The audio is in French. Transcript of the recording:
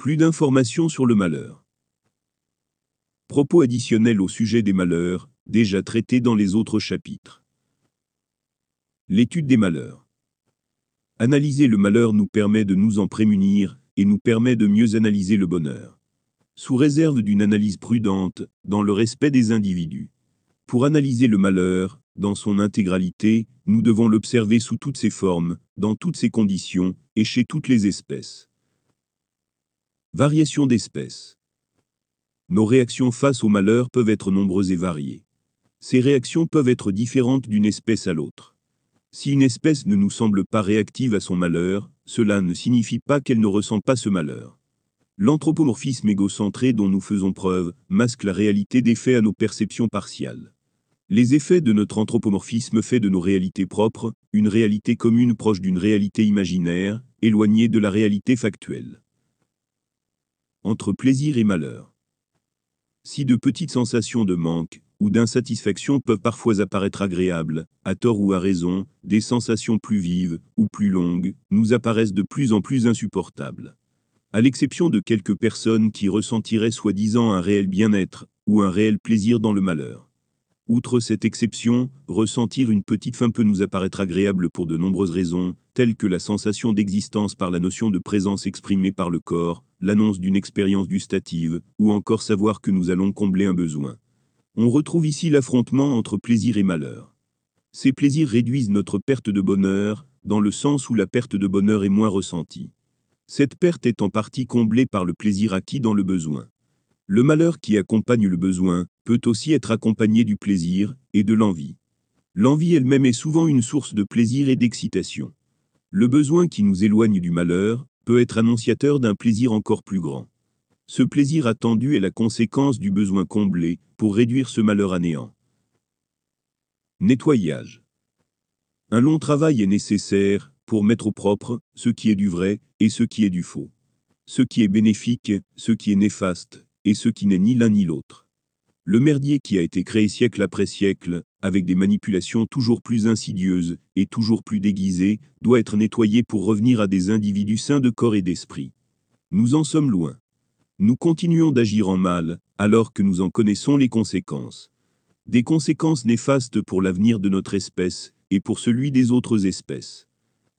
Plus d'informations sur le malheur. Propos additionnels au sujet des malheurs, déjà traités dans les autres chapitres. L'étude des malheurs. Analyser le malheur nous permet de nous en prémunir, et nous permet de mieux analyser le bonheur. Sous réserve d'une analyse prudente, dans le respect des individus. Pour analyser le malheur, dans son intégralité, nous devons l'observer sous toutes ses formes, dans toutes ses conditions, et chez toutes les espèces. Variation d'espèces. Nos réactions face au malheur peuvent être nombreuses et variées. Ces réactions peuvent être différentes d'une espèce à l'autre. Si une espèce ne nous semble pas réactive à son malheur, cela ne signifie pas qu'elle ne ressent pas ce malheur. L'anthropomorphisme égocentré dont nous faisons preuve masque la réalité des faits à nos perceptions partiales. Les effets de notre anthropomorphisme fait de nos réalités propres, une réalité commune proche d'une réalité imaginaire, éloignée de la réalité factuelle. Entre plaisir et malheur. Si de petites sensations de manque ou d'insatisfaction peuvent parfois apparaître agréables, à tort ou à raison, des sensations plus vives ou plus longues nous apparaissent de plus en plus insupportables. À l'exception de quelques personnes qui ressentiraient soi-disant un réel bien-être ou un réel plaisir dans le malheur. Outre cette exception, ressentir une petite faim peut nous apparaître agréable pour de nombreuses raisons, telles que la sensation d'existence par la notion de présence exprimée par le corps, l'annonce d'une expérience gustative, ou encore savoir que nous allons combler un besoin. On retrouve ici l'affrontement entre plaisir et malheur. Ces plaisirs réduisent notre perte de bonheur, dans le sens où la perte de bonheur est moins ressentie. Cette perte est en partie comblée par le plaisir acquis dans le besoin. Le malheur qui accompagne le besoin peut aussi être accompagné du plaisir et de l'envie. L'envie elle-même est souvent une source de plaisir et d'excitation. Le besoin qui nous éloigne du malheur peut être annonciateur d'un plaisir encore plus grand. Ce plaisir attendu est la conséquence du besoin comblé pour réduire ce malheur à néant. Nettoyage. Un long travail est nécessaire pour mettre au propre ce qui est du vrai et ce qui est du faux. Ce qui est bénéfique, ce qui est néfaste, et ce qui n'est ni l'un ni l'autre. Le merdier qui a été créé siècle après siècle, avec des manipulations toujours plus insidieuses et toujours plus déguisées, doit être nettoyé pour revenir à des individus sains de corps et d'esprit. Nous en sommes loin. Nous continuons d'agir en mal, alors que nous en connaissons les conséquences. Des conséquences néfastes pour l'avenir de notre espèce et pour celui des autres espèces.